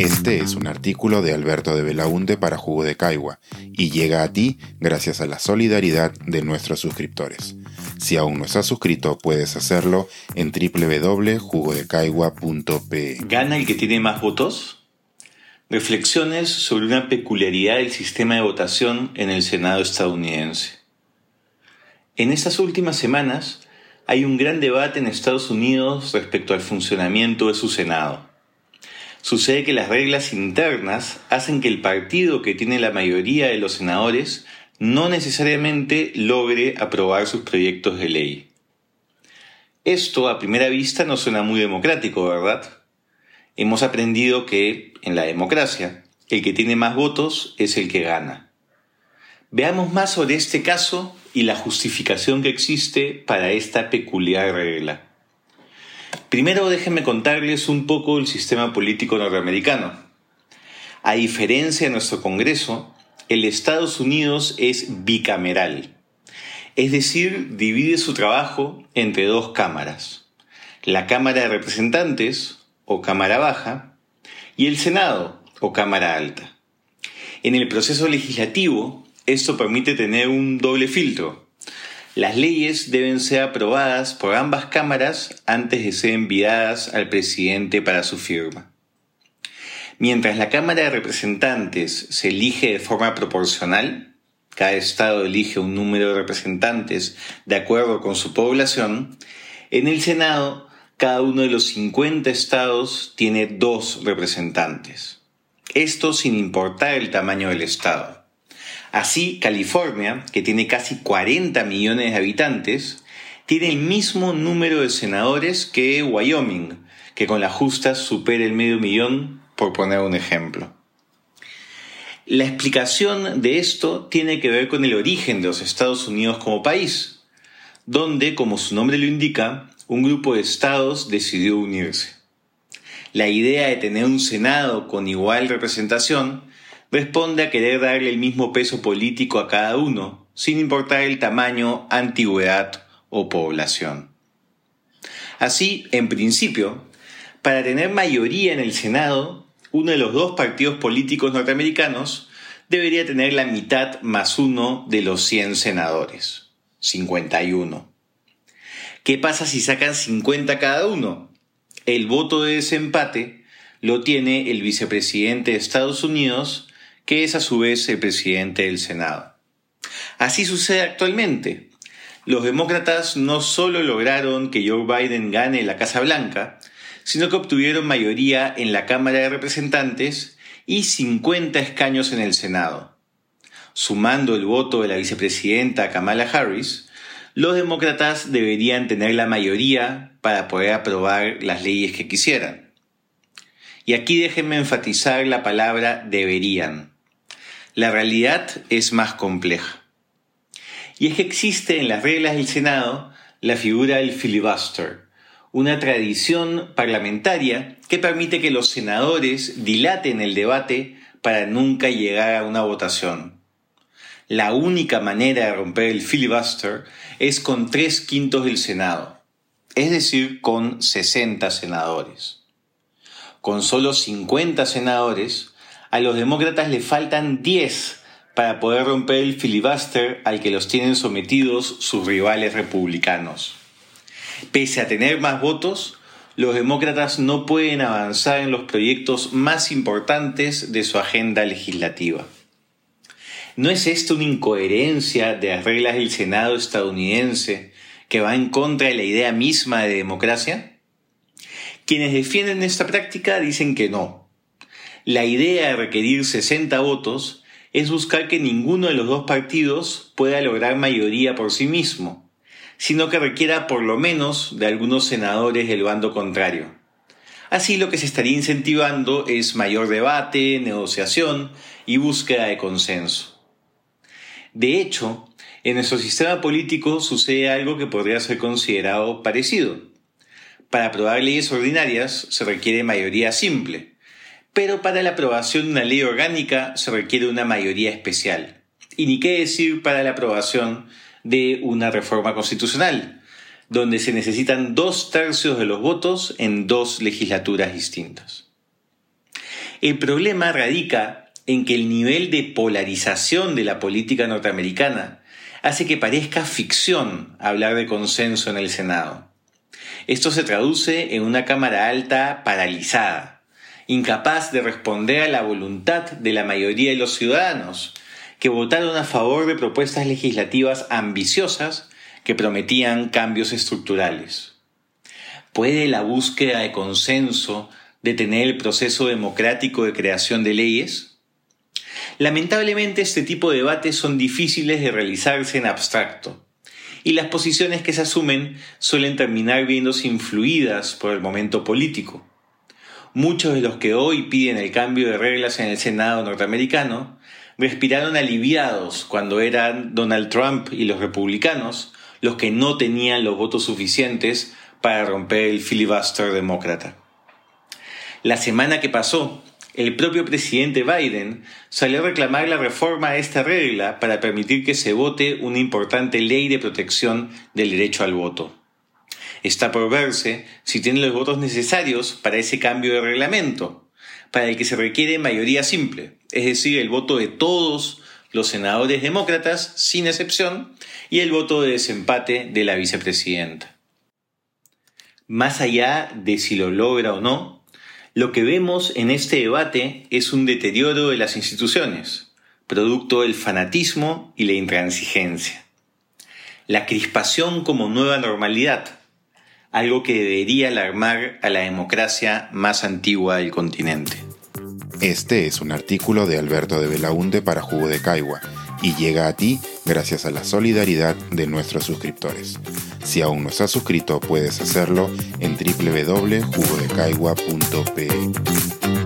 Este es un artículo de Alberto de Belaunte para Jugo de Caigua y llega a ti gracias a la solidaridad de nuestros suscriptores. Si aún no estás suscrito, puedes hacerlo en www.jugodecaigua.pe. ¿Gana el que tiene más votos? Reflexiones sobre una peculiaridad del sistema de votación en el Senado estadounidense. En estas últimas semanas hay un gran debate en Estados Unidos respecto al funcionamiento de su Senado. Sucede que las reglas internas hacen que el partido que tiene la mayoría de los senadores no necesariamente logre aprobar sus proyectos de ley. Esto a primera vista no suena muy democrático, ¿verdad? Hemos aprendido que, en la democracia, el que tiene más votos es el que gana. Veamos más sobre este caso y la justificación que existe para esta peculiar regla. Primero déjenme contarles un poco el sistema político norteamericano. A diferencia de nuestro Congreso, el Estados Unidos es bicameral, es decir, divide su trabajo entre dos cámaras, la Cámara de Representantes, o Cámara Baja, y el Senado, o Cámara Alta. En el proceso legislativo, esto permite tener un doble filtro, las leyes deben ser aprobadas por ambas cámaras antes de ser enviadas al presidente para su firma. Mientras la Cámara de Representantes se elige de forma proporcional, cada estado elige un número de representantes de acuerdo con su población, en el Senado cada uno de los 50 estados tiene dos representantes. Esto sin importar el tamaño del estado. Así, California, que tiene casi 40 millones de habitantes, tiene el mismo número de senadores que Wyoming, que con la justa supera el medio millón, por poner un ejemplo. La explicación de esto tiene que ver con el origen de los Estados Unidos como país, donde, como su nombre lo indica, un grupo de estados decidió unirse. La idea de tener un Senado con igual representación responde a querer darle el mismo peso político a cada uno, sin importar el tamaño, antigüedad o población. Así, en principio, para tener mayoría en el Senado, uno de los dos partidos políticos norteamericanos debería tener la mitad más uno de los 100 senadores, 51. ¿Qué pasa si sacan 50 cada uno? El voto de desempate lo tiene el vicepresidente de Estados Unidos que es a su vez el presidente del Senado. Así sucede actualmente. Los demócratas no solo lograron que Joe Biden gane la Casa Blanca, sino que obtuvieron mayoría en la Cámara de Representantes y 50 escaños en el Senado. Sumando el voto de la vicepresidenta Kamala Harris, los demócratas deberían tener la mayoría para poder aprobar las leyes que quisieran. Y aquí déjenme enfatizar la palabra deberían. La realidad es más compleja. Y es que existe en las reglas del Senado la figura del filibuster, una tradición parlamentaria que permite que los senadores dilaten el debate para nunca llegar a una votación. La única manera de romper el filibuster es con tres quintos del Senado, es decir, con 60 senadores. Con solo 50 senadores, a los demócratas le faltan 10 para poder romper el filibuster al que los tienen sometidos sus rivales republicanos. Pese a tener más votos, los demócratas no pueden avanzar en los proyectos más importantes de su agenda legislativa. ¿No es esto una incoherencia de las reglas del Senado estadounidense que va en contra de la idea misma de democracia? Quienes defienden esta práctica dicen que no, la idea de requerir 60 votos es buscar que ninguno de los dos partidos pueda lograr mayoría por sí mismo, sino que requiera por lo menos de algunos senadores del bando contrario. Así lo que se estaría incentivando es mayor debate, negociación y búsqueda de consenso. De hecho, en nuestro sistema político sucede algo que podría ser considerado parecido. Para aprobar leyes ordinarias se requiere mayoría simple, pero para la aprobación de una ley orgánica se requiere una mayoría especial. Y ni qué decir para la aprobación de una reforma constitucional, donde se necesitan dos tercios de los votos en dos legislaturas distintas. El problema radica en que el nivel de polarización de la política norteamericana hace que parezca ficción hablar de consenso en el Senado. Esto se traduce en una Cámara Alta paralizada, incapaz de responder a la voluntad de la mayoría de los ciudadanos, que votaron a favor de propuestas legislativas ambiciosas que prometían cambios estructurales. ¿Puede la búsqueda de consenso detener el proceso democrático de creación de leyes? Lamentablemente este tipo de debates son difíciles de realizarse en abstracto, y las posiciones que se asumen suelen terminar viéndose influidas por el momento político. Muchos de los que hoy piden el cambio de reglas en el Senado norteamericano respiraron aliviados cuando eran Donald Trump y los republicanos los que no tenían los votos suficientes para romper el filibuster demócrata. La semana que pasó, el propio presidente Biden salió a reclamar la reforma a esta regla para permitir que se vote una importante ley de protección del derecho al voto. Está por verse si tiene los votos necesarios para ese cambio de reglamento, para el que se requiere mayoría simple, es decir, el voto de todos los senadores demócratas, sin excepción, y el voto de desempate de la vicepresidenta. Más allá de si lo logra o no, lo que vemos en este debate es un deterioro de las instituciones, producto del fanatismo y la intransigencia. La crispación como nueva normalidad, algo que debería alarmar a la democracia más antigua del continente. Este es un artículo de Alberto de Belaunde para Jugo de Caigua y llega a ti gracias a la solidaridad de nuestros suscriptores. Si aún no estás suscrito, puedes hacerlo en www.jugodecaigua.pe.